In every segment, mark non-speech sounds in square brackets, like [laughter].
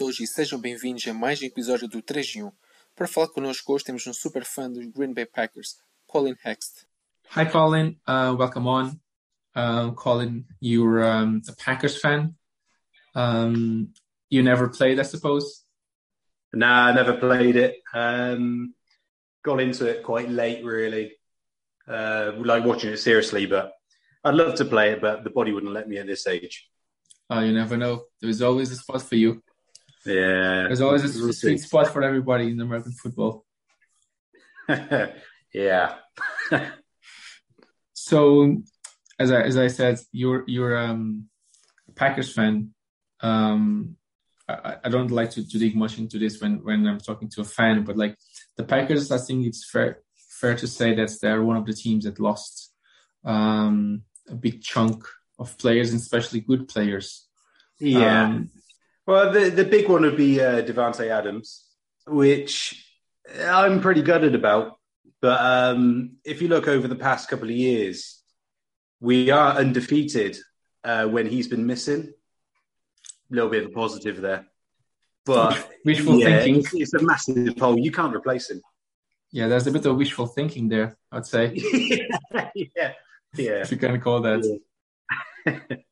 todos e sejam bem-vindos a mais um episódio do 3 em 1. Para falar connosco hoje temos um super fã dos Green Bay Packers, Colin Hext. Hi, Colin. Uh, welcome on. Um, Colin, you're um, a Packers fan. Um, you never played, I suppose. Nah, I never played it. Um, got into it quite late, really. Uh, like watching it seriously, but I'd love to play it, but the body wouldn't let me at this age. Uh, you never know. There's always a spot for you. Yeah. There's always a sweet spot for everybody in American football. [laughs] yeah. [laughs] so, as I as I said, you're you're um, a Packers fan. Um, I, I don't like to, to dig much into this when when I'm talking to a fan, but like the Packers, I think it's fair fair to say that they're one of the teams that lost um, a big chunk of players, and especially good players. Yeah. Um, well, the the big one would be uh, Davante Adams, which I'm pretty gutted about. But um, if you look over the past couple of years, we are undefeated uh, when he's been missing. A little bit of a positive there. But Wishful yeah, thinking. It's, it's a massive hole. You can't replace him. Yeah, there's a bit of wishful thinking there, I'd say, [laughs] yeah, yeah. if you can call that. [laughs]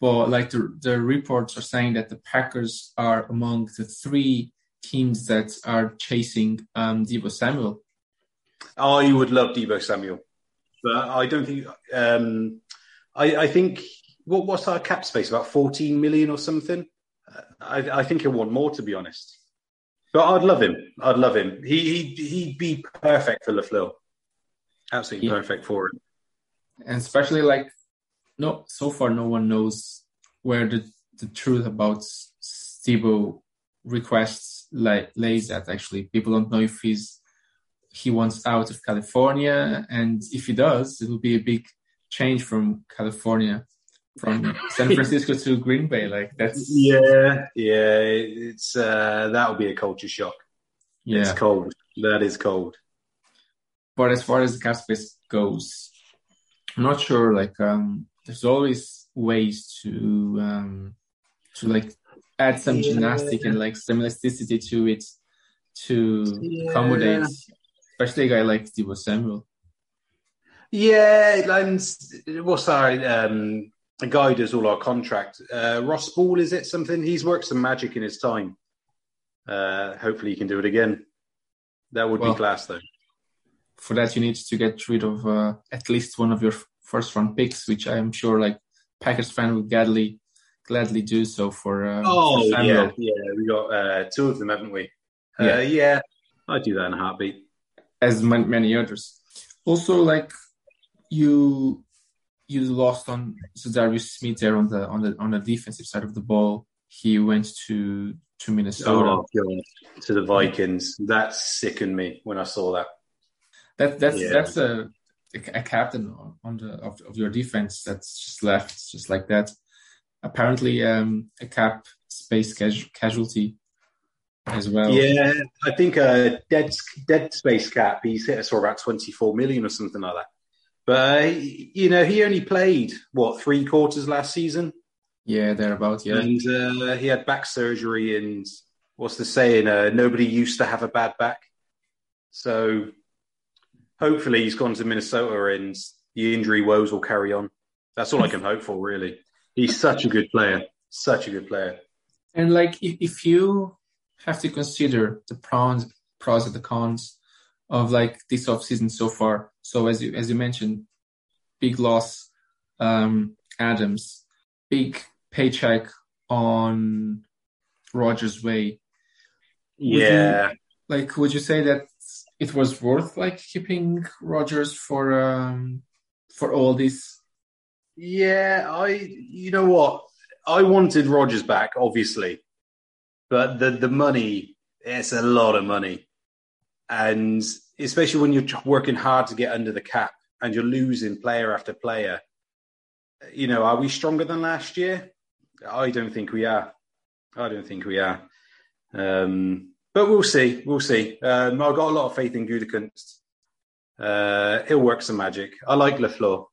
But like the the reports are saying that the Packers are among the three teams that are chasing um, Deebo Samuel. I would love Deebo Samuel, but I don't think. Um, I, I think what what's our cap space? About fourteen million or something. Uh, I, I think he'll want more, to be honest. But I'd love him. I'd love him. He he'd, he'd be perfect for LaFleur. Absolutely Yeah. perfect for him. and especially like no so far no one knows where the, the truth about Stebo requests like lays at actually people don't know if he's he wants out of California and if he does it will be a big change from California from San Francisco to Green Bay like that's Yeah, yeah. It's uh, that will be a culture shock. yeah It's cold. That is cold. but as far as the cap space goes, I'm not sure. Like, um, there's always ways to um, to like add some Yeah. gymnastic and like some elasticity to it to Yeah. accommodate, especially a guy like Deebo Samuel. Yeah, and what's our um, a guy does all our contract? Uh, Russ Ball, is it something? He's worked some magic in his time. Uh, hopefully, he can do it again. That would Well- be class, though. For that, you need to get rid of uh, at least one of your first round picks, which I'm sure like Packers fan would gladly gladly do so for. Uh, Oh for yeah, yeah. We got uh, two of them, haven't we? Yeah. Uh, yeah. I'd do that in a heartbeat. as man- many others. Also, like you, you lost on Darius Smith there on the on the on the defensive side of the ball. He went to to Minnesota. Oh, God. To the Vikings. That sickened me when I saw that. That that's Yeah. that's a a captain on- on the of, of your defense that's just left just like that. Apparently, um, a cap space casu- casualty as well. Yeah, I think uh, dead dead space cap. He's hit us for about twenty four million or something like that. But uh, you know, he only played what three quarters last season, yeah, thereabout. Yeah, and uh, he had back surgery. And what's the saying? Uh, nobody used to have a bad back. So hopefully, he's gone to Minnesota, and the injury woes will carry on. That's all I can hope for, really. He's such a good player. Such a good player. And like, if, if you have to consider the pros, pros and the cons of like this off season so far. So as you as you mentioned, big loss, um, Adams, big paycheck on Rodgers' way. you- Yeah. Like, would you say that it was worth like keeping Rodgers for um for all this? Yeah, I. You know what? I wanted Rodgers back, obviously, but the the money it's a lot of money, and especially when you're working hard to get under the cap and you're losing player after player. You know, are we stronger than last year? I don't think we are. I don't think we are. Um, but we'll see. We'll see. Um, I've got a lot of faith in Gutekunst. Uh, he'll work some magic. I like LaFleur.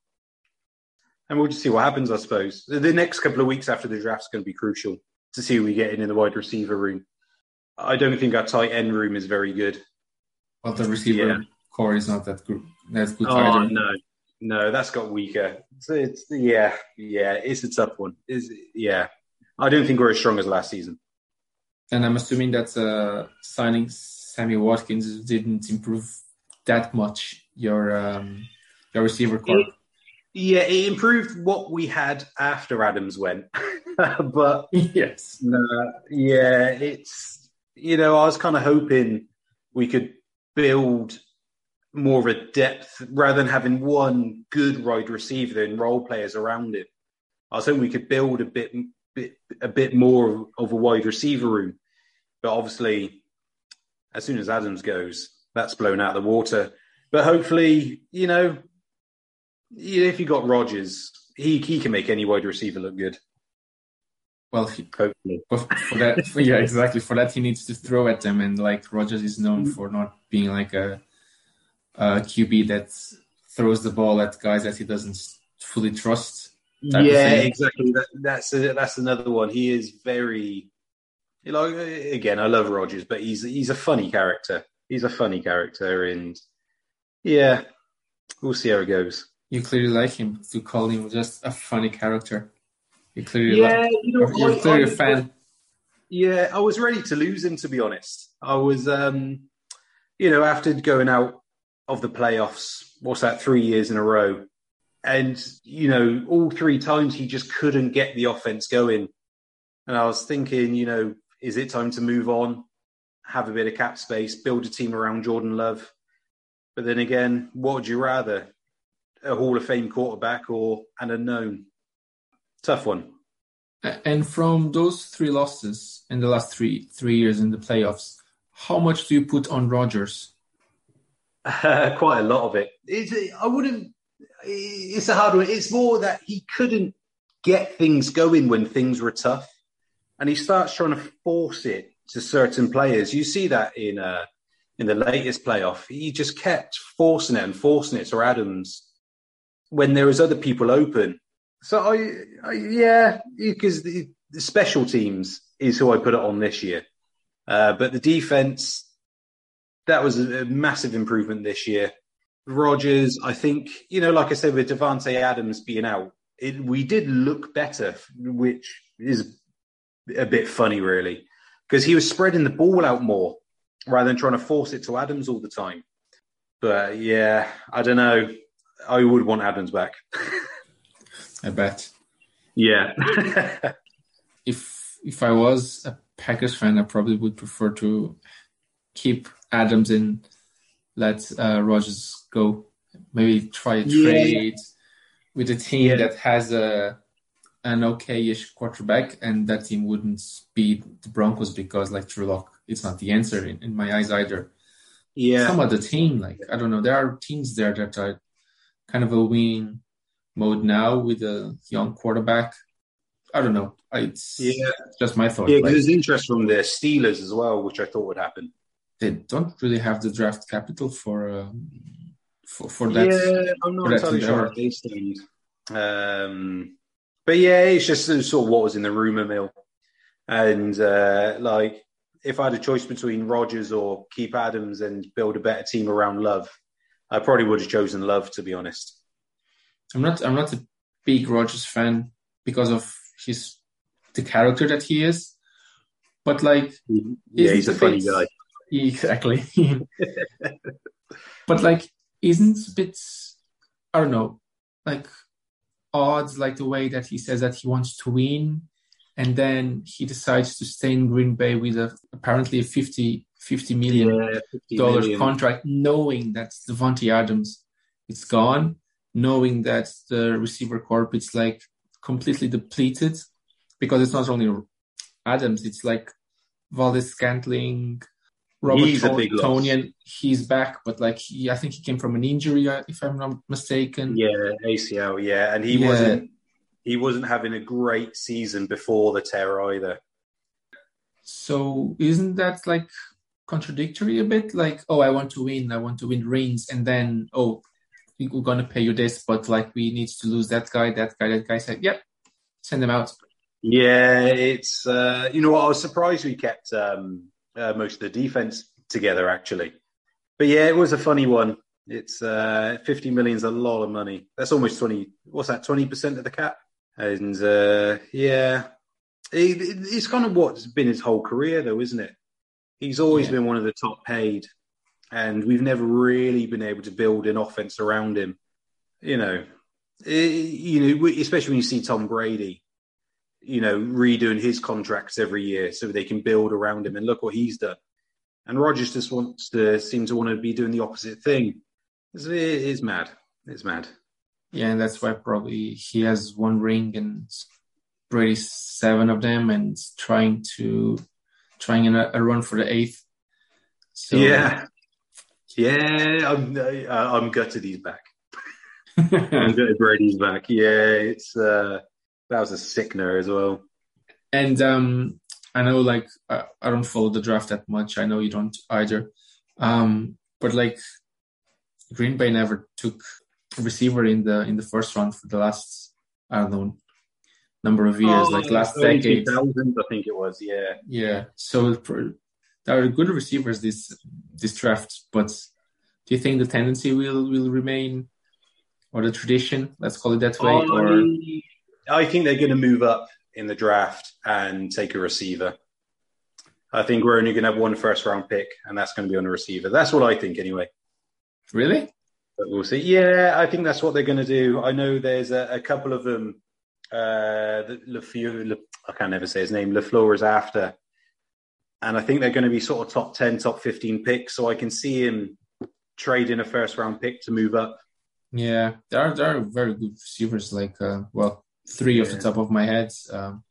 And we'll just see what happens, I suppose. The next couple of weeks after the draft is going to be crucial to see who we get in in the wide receiver room. I don't think our tight end room is very good. But the receiver Yeah. corps is not that good. That's good Oh no, no, that's got weaker. So it's yeah, yeah, it's a tough one. Is yeah, I don't think we're as strong as last season. And I'm assuming that uh, signing Sammy Watkins didn't improve that much your um, your receiver corps. It- Yeah, it improved what we had after Adams went, [laughs] but yes. no, yeah, it's you know I was kind of hoping we could build more of a depth rather than having one good wide receiver and role players around him. I was hoping we could build a bit, bit a bit more of a wide receiver room, but obviously, as soon as Adams goes, that's blown out of the water. But hopefully, you know, if you got Rodgers, he he can make any wide receiver look good. Well, he, Hopefully, for, that, for- [laughs] yeah, exactly. For that, he needs to throw at them, and like Rodgers is known mm-hmm. for not being like a, a QB that throws the ball at guys that he doesn't fully trust. Type of yeah, exactly. That, that's a, that's another one. He is very, you know, again, I love Rodgers, but he's he's a funny character. He's a funny character, and yeah, we'll see how it goes. You clearly like him to call him just a funny character. You clearly like, you know, you're I- clearly I- a fan. Yeah, I was ready to lose him to be honest. I was, um, you know, after going out of the playoffs, what's that, three years in a row, and you know, all three times he just couldn't get the offense going. And I was thinking, you know, is it time to move on, have a bit of cap space, build a team around Jordan Love? But then again, what would you rather, a Hall of Fame quarterback or an unknown? Tough one. And from those three losses in the last three three years in the playoffs, how much do you put on Rodgers? Uh, [laughs] quite a lot of it. It's, I wouldn't. It's a hard one. It's more that he couldn't get things going when things were tough, and he starts trying to force it to certain players. You see that in uh, in the latest playoff. He just kept forcing it and forcing it to Adams when there was other people open. So I, I yeah, because the, the special teams is who I put it on this year, uh, but the defense that was a, a massive improvement this year. Rodgers, I think, you know, like I said, with Davante Adams being out, it, we did look better, which is a bit funny, really, because he was spreading the ball out more rather than trying to force it to Adams all the time. But yeah, I don't know. I would want Adams back. I bet. yeah. [laughs] If if I was a Packers fan, I probably would prefer to keep Adams in, let uh, Rodgers go. Maybe try a Yeah. trade with a team Yeah. that has a an okay-ish quarterback, and that team wouldn't beat the Broncos because, like Drew Lock, it's not the answer in, in my eyes either. yeah. Some other team, like I don't know, there are teams there that are kind of a winning mode now with a young quarterback. I don't know. It's Yeah. just my thought. Yeah, Like, because there's interest from the Steelers as well, which I thought would happen. They don't really have the draft capital for um, for for that. yeah, I'm not entirely sure they. Um, but yeah, it's just sort of what was in the rumor mill. And uh, like, if I had a choice between Rodgers or keep Adams and build a better team around Love, I probably would have chosen Love, to be honest. I'm not I'm not a big Rodgers fan because of his the character that he is, but like Yeah, he's a funny guy. Exactly. but like, isn't it I don't know, like odds like the way that he says that he wants to win, and then he decides to stay in Green Bay with a apparently a 50, 50 million Yeah, 50 dollars million. contract, knowing that Davante Adams is gone, knowing that the receiver corps is like completely depleted, because it's not only Adams, it's like Valdes-Scantling, Robert He's a Ton-. Tonyan. He's back, but like he, I think he came from an injury, uh, if I'm not mistaken. Yeah, ACL. Yeah, and he Yeah. wasn't. He wasn't having a great season before the tear either. So isn't that like contradictory a bit? Like, oh, I want to win, I want to win rings, and then oh, we- we're gonna pay you this, but like we need to lose that guy, that guy, that guy. Said, yep, send them out. Yeah, it's uh, you know what I was surprised we kept um, uh, most of the defense together actually, but yeah, it was a funny one. It's uh, fifty million is a lot of money. That's almost twenty. What's that? Twenty percent of the cap. And uh, yeah, it, it, it's kind of what's been his whole career, though, isn't it? He's always Yeah. been one of the top paid, and we've never really been able to build an offense around him. You know, Eh, you know, especially when you see Tom Brady, you know, redoing his contracts every year so they can build around him. And look what he's done. And Rodgers just wants to seem to want to be doing the opposite thing. It's, it is mad. It's mad. Yeah, and that's why probably he has one ring and Brady seven of them, and trying to trying a, a run for the eighth. So yeah, yeah. I'm I'm gutted he's back. [laughs] I'm gutted Brady's back. Yeah, it's uh, that was a sickener as well. and um, I know like I, I don't follow the draft that much. I know you don't either. Um, but like Green Bay never took a receiver in the in the first round for the last I don't know number of years, like last early decade. 2000s, I think it was. Yeah, Yeah, so there are good receivers this this draft, but do you think the tendency will will remain, or the tradition? Let's call it that way, or I, think they're going to move up in the draft and take a receiver. I think we're only going to have one first round pick, and that's going to be on a receiver. That's what I think, anyway. really? But we'll see. Yeah, I think that's what they're going to do. I know there's a, a couple of them. Uh, Le, I can't never say his name. LaFleur is after, and I think they're going to be sort of top ten, top fifteen picks. So I can see him trading a first round pick to move up. Yeah, there are there are very good receivers. Like uh, well, three off the top of my head: um,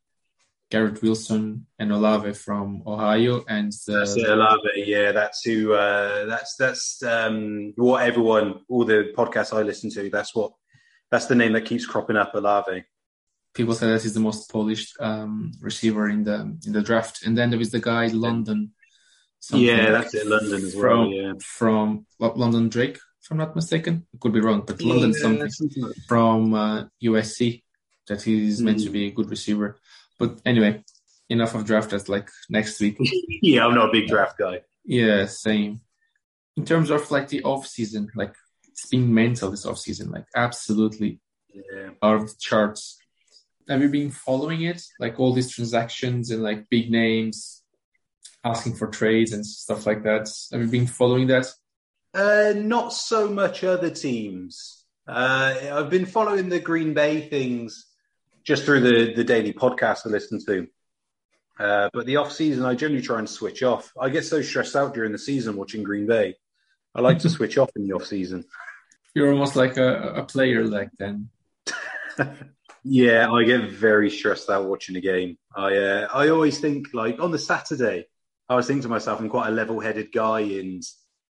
Garrett Wilson and Olave from Ohio, and That's it, Olave. Yeah, that's who. Uh, that's that's um, what everyone, all the podcasts I listen to. That's what. That's the name that keeps cropping up. Olave. people say that he's the most polished um, receiver in the in the draft. And then there is the guy London. Yeah, that's it. London as well. from Yeah. from what, London Drake, if I'm not mistaken. I could be wrong, but London Yeah, something from uh, USC that he's meant Hmm. to be a good receiver. But anyway, enough of draft. That's like next week. [laughs] yeah, I'm not a big draft guy. yeah, same. In terms of like the off season, like it's been mental this off season, like absolutely Yeah. out of the charts. Have you been following it? Like all these transactions and like big names asking for trades and stuff like that. Have you been following that? Uh, not so much other teams. Uh, I've been following the Green Bay things just through the, the daily podcast I listen to. Uh, but the off season, I generally try and switch off. I get so stressed out during the season watching Green Bay. I like to [laughs] switch off in the off season. You're almost like a, a player like then. [laughs] Yeah, I get very stressed out watching a game. I uh, I always think like on the Saturday, I was thinking to myself, I'm quite a level-headed guy, and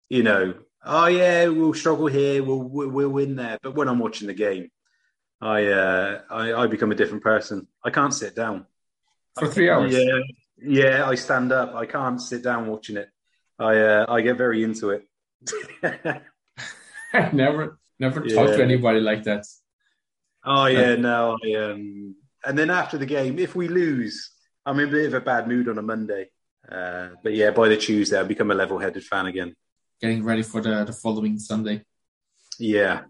you know, oh yeah, we'll struggle here, we'll we'll, we'll win there. But when I'm watching the game, I, uh, I I become a different person. I can't sit down For three hours. Yeah, yeah, I stand up. I can't sit down watching it. I uh, I get very into it. I [laughs] never never talked to anybody like that. Oh yeah, no. I, um, and then after the game, if we lose, I'm in a bit of a bad mood on a Monday. Uh, but yeah, by the Tuesday, I become a level-headed fan again. Getting ready for the, the following Sunday. Yeah,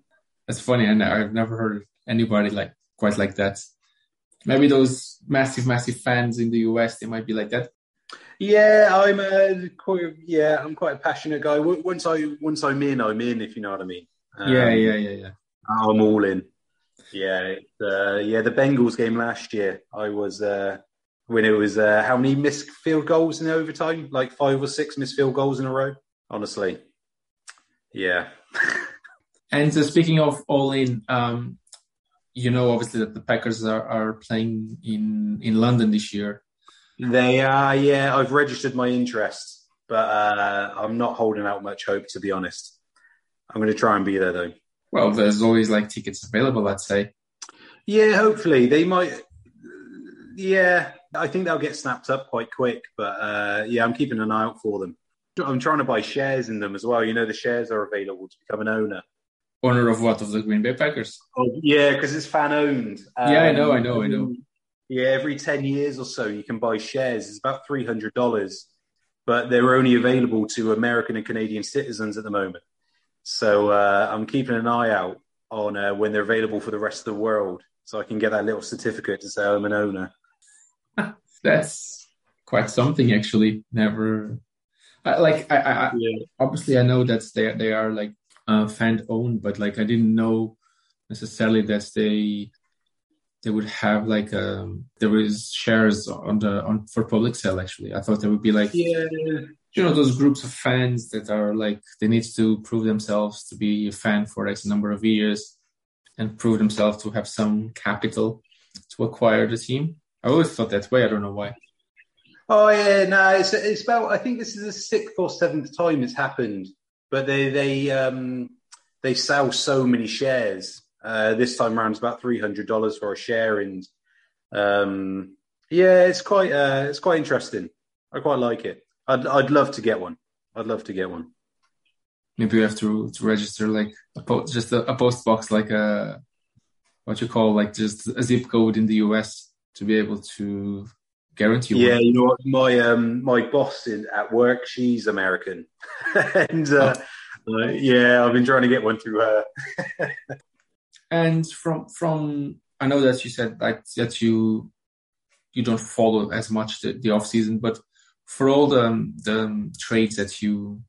That's funny, and I've never heard anybody like quite like that. Maybe those massive, massive fans in the US, they might be like that. yeah. I'm a quite, yeah. I'm quite a passionate guy. Once I once I'm in, I'm in. If you know what I mean. Um, yeah, yeah, yeah, yeah. I'm all in. Yeah, uh, yeah. The Bengals game last year, I was uh, when it was uh, how many missed field goals in the overtime? Like five or six missed field goals in a row. Honestly, yeah. [laughs] And so, speaking of all in, um, you know, obviously that the Packers are, are playing in in London this year. They are, yeah. I've registered my interest, but uh, I'm not holding out much hope, to be honest. I'm going to try and be there, though. Well, there's always like tickets available. I'd say. Yeah, hopefully they might. Yeah, I think they'll get snapped up quite quick, but uh, yeah, I'm keeping an eye out for them. I'm trying to buy shares in them as well. You know, the shares are available to become an owner. Owner of what of the Green Bay Packers? Oh, yeah, because it's fan owned. Yeah, I know, I know, I know. Yeah, every ten years or so, you can buy shares. It's about three hundred dollars, but they're only available to American and Canadian citizens at the moment. So uh, I'm keeping an eye out on uh, when they're available for the rest of the world, so I can get that little certificate to say I'm an owner. [laughs] That's quite something, actually. Never, I, like, I, I yeah. obviously I know that they they are like uh, fan owned, but like I didn't know necessarily that they they would have like um there is shares on the on for public sale actually. I thought there would be like yeah. you know those groups of fans that are like they need to prove themselves to be a fan for x number of years and prove themselves to have some capital to acquire the team. I always thought that way. I don't know why. Oh yeah no it's, it's about i think this is the sixth or seventh time it's happened but they they um they sell so many shares uh, this time around, it's about three hundred dollars for a share, and um, yeah, it's quite uh, it's quite interesting. I quite like it. I'd I'd love to get one. I'd love to get one. Maybe you have to to register like a post, just a, a post box, like a what you call like just a zip code in the US to be able to guarantee. Yeah, you know what? My um my boss in, at work, she's American, [laughs] and uh, oh. uh, yeah, I've been trying to get one through her. [laughs] And from from I know that you said like that you you don't follow as much the, the off season, but for all the the trades that you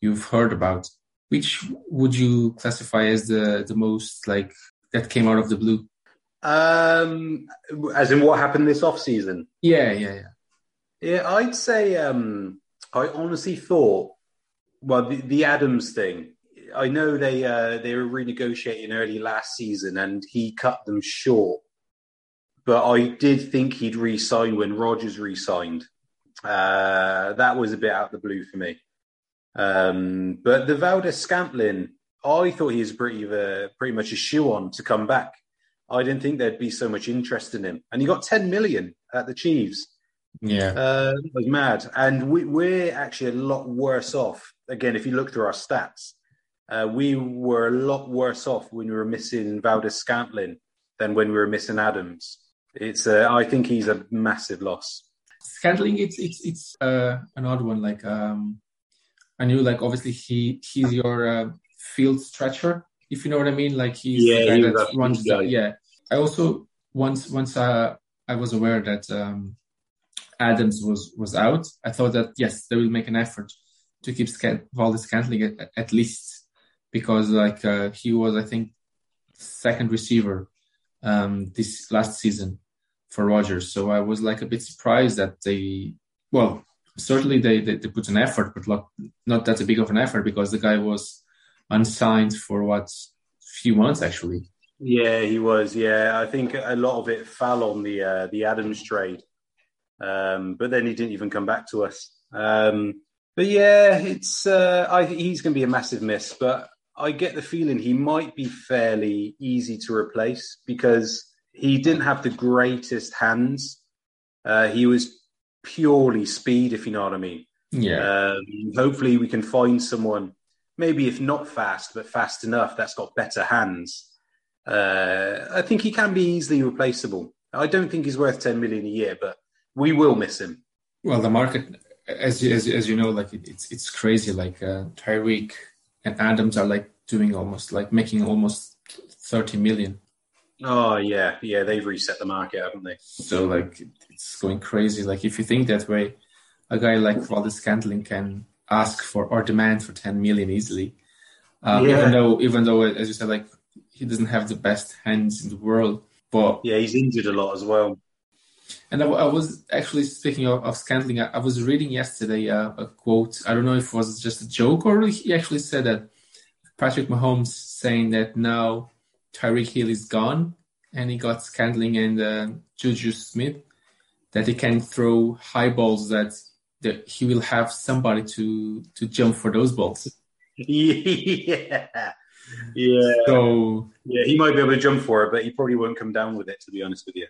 you've heard about, which would you classify as the the most like that came out of the blue? Um, as in what happened this off season? Yeah, yeah, yeah. Yeah, I'd say um, I honestly thought well the, the Adams thing I know they uh, they were renegotiating early last season, and he cut them short. But I did think he'd re-sign when Rodgers re-signed. Uh, that was a bit out of the blue for me. Um, but the Valdes-Scantling, I thought he was pretty uh, pretty much a shoe on to come back. I didn't think there'd be so much interest in him, and he got 10 million at the Chiefs. Yeah, uh, it was mad, and we, we're actually a lot worse off. Again, if you look through our stats, uh, we were a lot worse off when we were missing Valdes-Scantling than when we were missing Adams. It's, uh, I think he's a massive loss. Scantling, it's it's it's uh, an odd one. Like um, I knew, like obviously he he's your uh, field stretcher, if you know what I mean. Like he's yeah, the guy that runs. The, yeah. I also once once uh, I was aware that um, Adams was was out. I thought that yes, they will make an effort to keep Scant- Valdes-Scantling at, at least because like uh, he was, I think, second receiver um, this last season for Rodgers. So I was like a bit surprised that they, well, certainly they, they, they put an effort, but not, not that big of an effort because the guy was unsigned for what few months actually. Yeah, he was. Yeah, I think a lot of it fell on the uh, the Adams trade, um, but then he didn't even come back to us. Um, but yeah, it's uh, I, think he's going to be a massive miss. But I get the feeling he might be fairly easy to replace because he didn't have the greatest hands. Uh, he was purely speed, if you know what I mean. Yeah. Um, hopefully, we can find someone, maybe if not fast, but fast enough, that's got better hands. Uh, I think he can be easily replaceable. I don't think he's worth 10 million a year, but we will miss him. Well, the market, as as, as you know, like it, it's it's crazy. Like uh, Tyreek and Adams are like doing almost like making almost 30 million. Oh yeah, yeah, they've reset the market, haven't they? So like it's going crazy. Like if you think that way, a guy like Valdes-Scantling can ask for or demand for 10 million easily. Um, yeah. Even though, even though, as you said, like he doesn't have the best hands in the world, but yeah, he's injured a lot as well. And I, I was actually speaking of, of Scantling. I, I, was reading yesterday uh, a quote. I don't know if it was just a joke or he actually said that Patrick Mahomes saying that now Tyreek Hill is gone and he got Scantling and uh, Juju Smith, that he can throw high balls that, that he will have somebody to to jump for those balls. [laughs] yeah. Yeah. So yeah, he might be able to jump for it, but he probably won't come down with it. To be honest with you,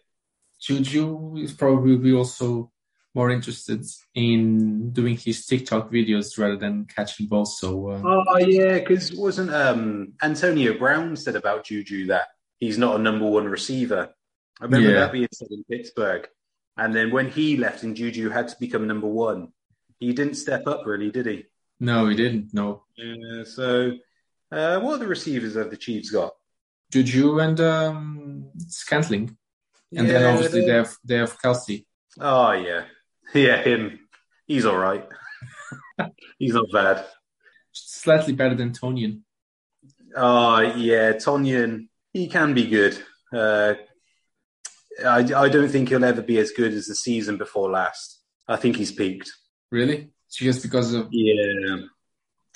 Juju is probably also more interested in doing his TikTok videos rather than catching balls. So, uh... oh yeah, because wasn't um, Antonio Brown said about Juju that he's not a number one receiver, I remember Yeah. that being said in Pittsburgh. And then when he left and Juju had to become number one, he didn't step up really, did he? No, he didn't. No, Yeah, so, uh, what are the receivers have the Chiefs got? Juju and um, Scantling, and then obviously they- they have they have Kelce. Oh, yeah. [laughs] Yeah, him. He's all right. [laughs] He's not bad. Slightly better than Tonyan. Oh, yeah. Tonyan. he can be good. Uh, I, I don't think he'll ever be as good as the season before last. I think he's peaked. Really? Just because of Yeah.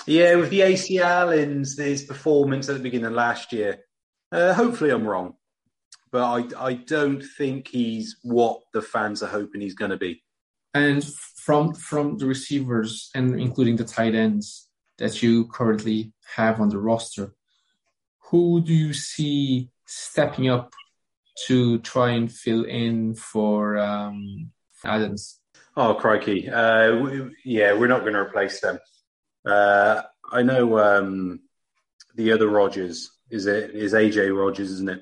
Yeah, with the ACL and his performance at the beginning of last year. Uh, hopefully, I'm wrong. But I, I don't think he's what the fans are hoping he's going to be. and from from the receivers and including the tight ends that you currently have on the roster, who do you see stepping up to try and fill in for um, Adams? Oh, crikey. Uh, we, yeah, we're not going to replace them. Uh, I know um, the other Rodgers is it is AJ Rodgers, isn't it?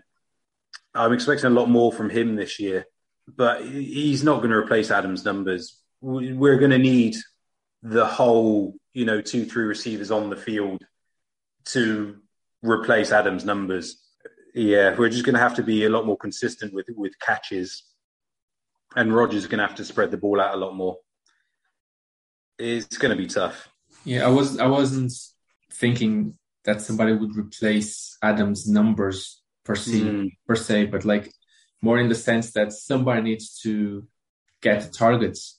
I'm expecting a lot more from him this year, but he's not going to replace Adams' numbers. We- We're going to need the whole, you know, two, three receivers on the field to replace Adams' numbers. Yeah, we're just going to have to be a lot more consistent with with catches, and Rodgers is going to have to spread the ball out a lot more. It's going to be tough. Yeah, I was I wasn't thinking that somebody would replace Adams' numbers per se, Mm. per se, but like more in the sense that somebody needs to get the targets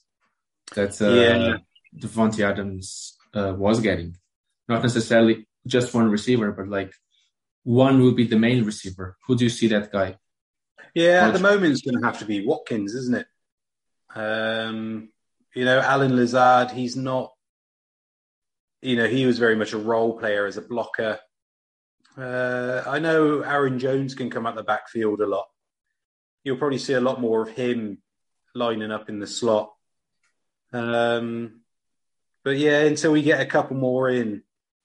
that uh, Yeah. Davante Adams uh, was getting. Not necessarily just one receiver, but like one will be the main receiver. Who do you see that guy? Yeah, at the moment it's going to have to be Watkins, isn't it? Um, you know, Allen Lazard, he's not. You know, he was very much a role player as a blocker. Uh, I know Aaron Jones can come out the backfield a lot. You'll probably see a lot more of him lining up in the slot. Um, but yeah, until we get a couple more in,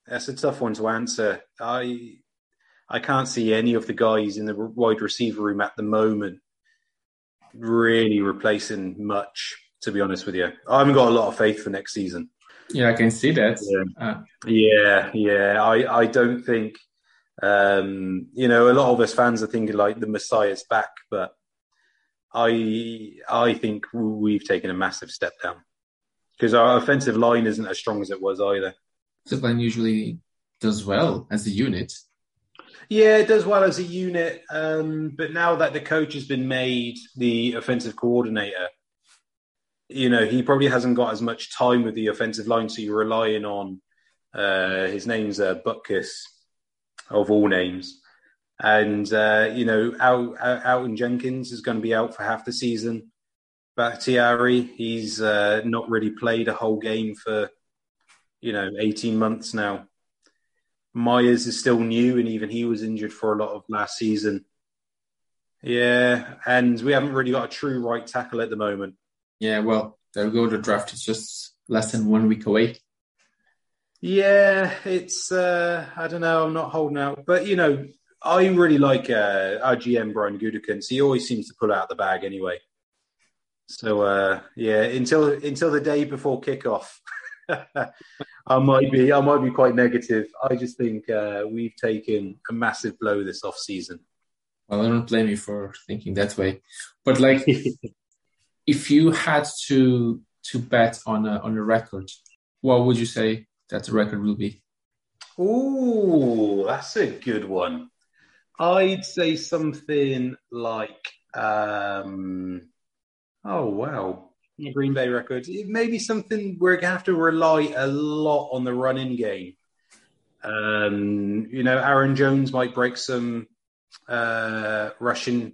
that's a tough one to answer. I I can't see any of the guys in the wide receiver room at the moment really replacing much. To be honest with you, I haven't got a lot of faith for next season. Yeah, I can see that. Yeah. Uh, Yeah, yeah. I, I don't think, um, you know, a lot of us fans are thinking like the Messiah's back, but I I think we've taken a massive step down because our offensive line isn't as strong as it was either. Line usually does well as a unit. Yeah, it does well as a unit, um, but now that the coach has been made the offensive coordinator, you know, he probably hasn't got as much time with the offensive line, so you're relying on uh, his name's uh, Butkus, of all names, and uh, you know, out Elgton Jenkins is going to be out for half the season. Bakhtiari, he's uh, not really played a whole game for you know 18 months now. Myers is still new, and even he was injured for a lot of last season. Yeah, and we haven't really got a true right tackle at the moment. Yeah, well, there we go. The draft is just less than one week away. Yeah, it's uh, I don't know. I'm not holding out, but you know, I really like uh, our GM Brian Gutekunst. He always seems to pull out the bag anyway. So uh, yeah, until until the day before kickoff, [laughs] I might be I might be quite negative. I just think uh, we've taken a massive blow this off season. Well, I don't blame you for thinking that way. But like, [laughs] if you had to to bet on a on a record, what would you say that the record will be? Ooh, that's a good one. I'd say something like, um, oh wow, the Green Bay record. It may be something we're gonna have to rely a lot on the running game. Um, you know, Aaron Jones might break some uh, rushing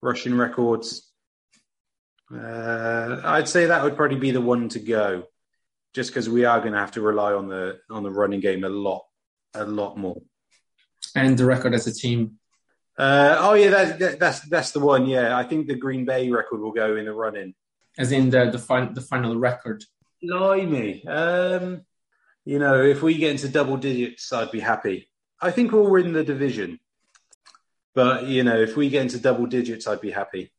rushing records. Uh, I'd say that would probably be the one to go just because we are going to have to rely on the on the running game a lot, a lot more. And the record as a team, Uh, oh yeah, that, that, that's that's the one. Yeah, I think the Green Bay record will go in the running. as in the the, fin- the final record. Blimey, um, you know, if we get into double digits, I'd be happy. I think we'll win the division. But you know, if we get into double digits, I'd be happy.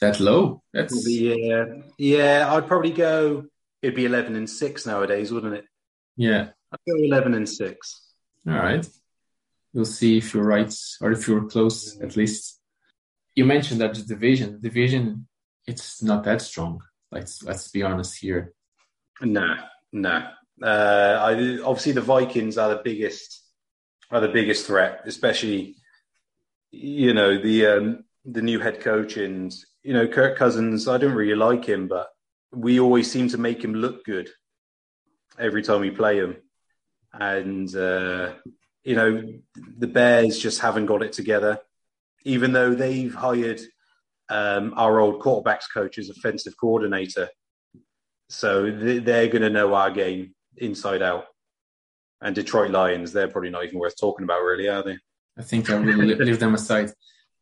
That low? That's Yeah, yeah. I'd probably go. It'd be eleven and six nowadays, wouldn't it? yeah. I'd go eleven and six. All right. We'll see if you're right or if you're close at least. You mentioned that the division, division, it's not that strong. Let's let's be honest here. No, no. Uh, I, obviously, the Vikings are the biggest are the biggest threat, especially you know the um, the new head coach and you know Kirk Cousins. I don't really like him, but we always seem to make him look good every time we play him, and uh, you know the Bears just haven't got it together, even though they've hired um, our old quarterbacks coach as offensive coordinator. So th- they're going to know our game inside out. And Detroit Lions, they're probably not even worth talking about, really, are they? I think I will leave them aside.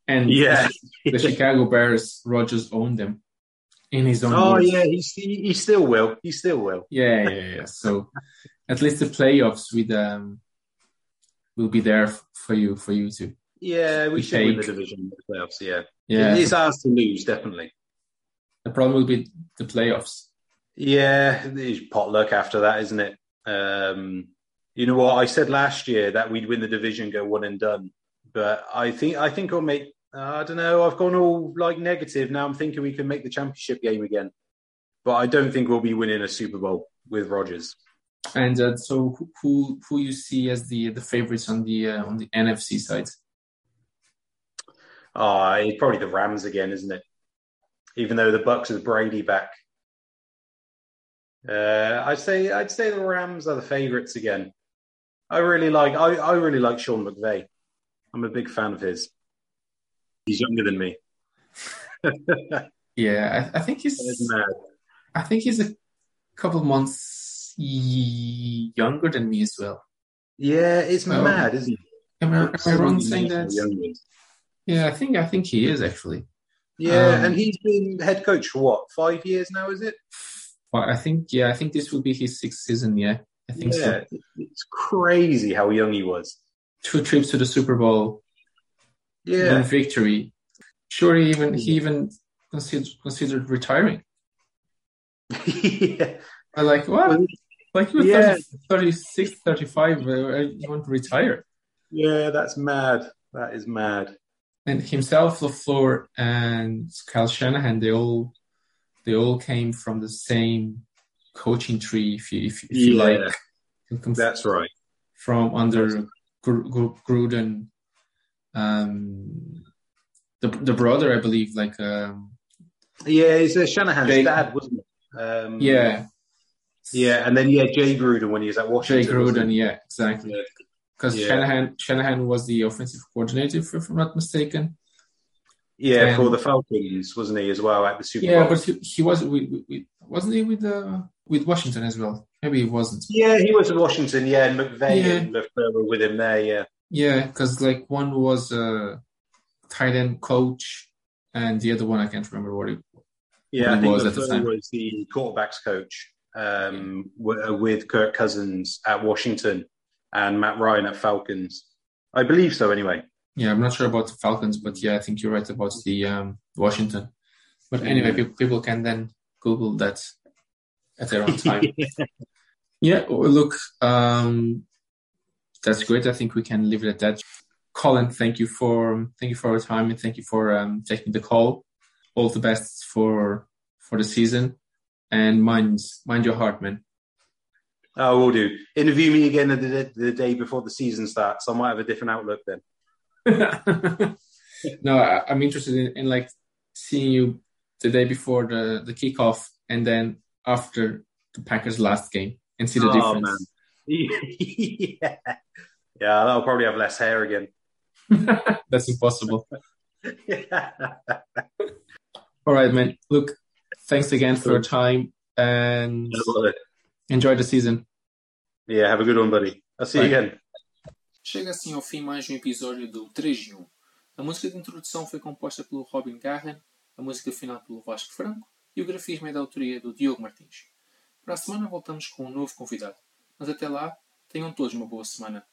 And Yeah. the Chicago Bears, Rodgers owned them in his own Oh words. yeah, he, he still will. He still will. Yeah, yeah, yeah. So at least the playoffs with um will be there for you for you to Yeah, we should win the division in the playoffs. Yeah, yeah. it is ours to lose, definitely. The problem will be the playoffs. Yeah, it's potluck after that, isn't it? Um, you know what? I said last year that we'd win the division, go one and done. But I think I think I'll make. I don't know. I've gone all like negative now. I'm thinking we can make the championship game again, but I don't think we'll be winning a Super Bowl with Rodgers. And uh, so who, who who you see as the the favorites on the uh, on the NFC side? Ah, it's probably the Rams again, isn't it? Even though the Bucs with Brady back, uh, I'd say I'd say the Rams are the favourites again. I really like I, I really like Sean McVay. I'm a big fan of his. He's younger than me. Yeah, I, I think he's mad. I think he's a couple months younger than me as well. Yeah, it's mad, isn't it? Am I, am I wrong saying that? young. Yeah, I think I think he is actually. Yeah, Um, and he's been head coach for what five years now? Is it? I think yeah, I think this will be his sixth season. Yeah, I think yeah, so. it's crazy how young he was. Two trips to the Super Bowl, one Yeah, victory. Sure, he even he even considered considered retiring. [laughs] yeah. I like what? Well, Like you were yeah. 30, 36, 35, uh, you want to retire? Yeah, that's mad. That is mad. And himself, LaFleur, and Kyle Shanahan, they all they all came from the same coaching tree, if you if, if you Yeah. like. You That's right. from under Gr- Gr- Gruden, um, the the brother, I believe, like um, Yeah, it's uh, Shanahan's Jay- dad, wasn't it? Um, yeah, Yeah, and then yeah, Jay Gruden when he was at Jay Washington. wasn't Gruden, yeah, exactly. Because Yeah. Shanahan Shanahan was the offensive coordinator, if, if I'm not mistaken. Yeah, And- for the Falcons, wasn't he as well at the Super Yeah, Bowl? but he, he was with, with, wasn't he with uh, with Washington as well? Maybe he wasn't. yeah, he was at Washington. Yeah, and McVay Yeah. and were with him there. Yeah, Yeah, because like one was a tight end coach, and the other one I can't remember what it. yeah. I think was at the LaFleur time. was the quarterbacks coach um, w- with Kirk Cousins at Washington and Matt Ryan at Falcons. I believe so. Anyway. Yeah, I'm not sure about the Falcons, but yeah, I think you're right about the um, Washington. But anyway, Yeah. pe- people can then Google that at their own time. [laughs] yeah, well, look, um, that's great. I think we can leave it at that. Colin, thank you for thank you for your time and thank you for um, taking the call. All the best for for the season, and mind mind your heart, man. Oh, we'll do. Interview me again the, the, the day before the season starts. I might have a different outlook then. [laughs] no, I, I'm interested in, in like seeing you the day before the the kickoff and then after the Packers' last game and see the Oh, difference. Yeah. [laughs] yeah, I'll probably have less hair again. [laughs] That's impossible. All right, man. Look, thanks again for your time and enjoy the season. yeah, have a good one, buddy. I'll see you Bye. again. Chega assim ao fim mais um episódio do 3 de 1. A música de introdução foi composta pelo Robin Garren, a música final pelo Vasco Franco e o grafismo é da autoria do Diogo Martins. Para a semana voltamos com um novo convidado, mas até lá, tenham todos uma boa semana.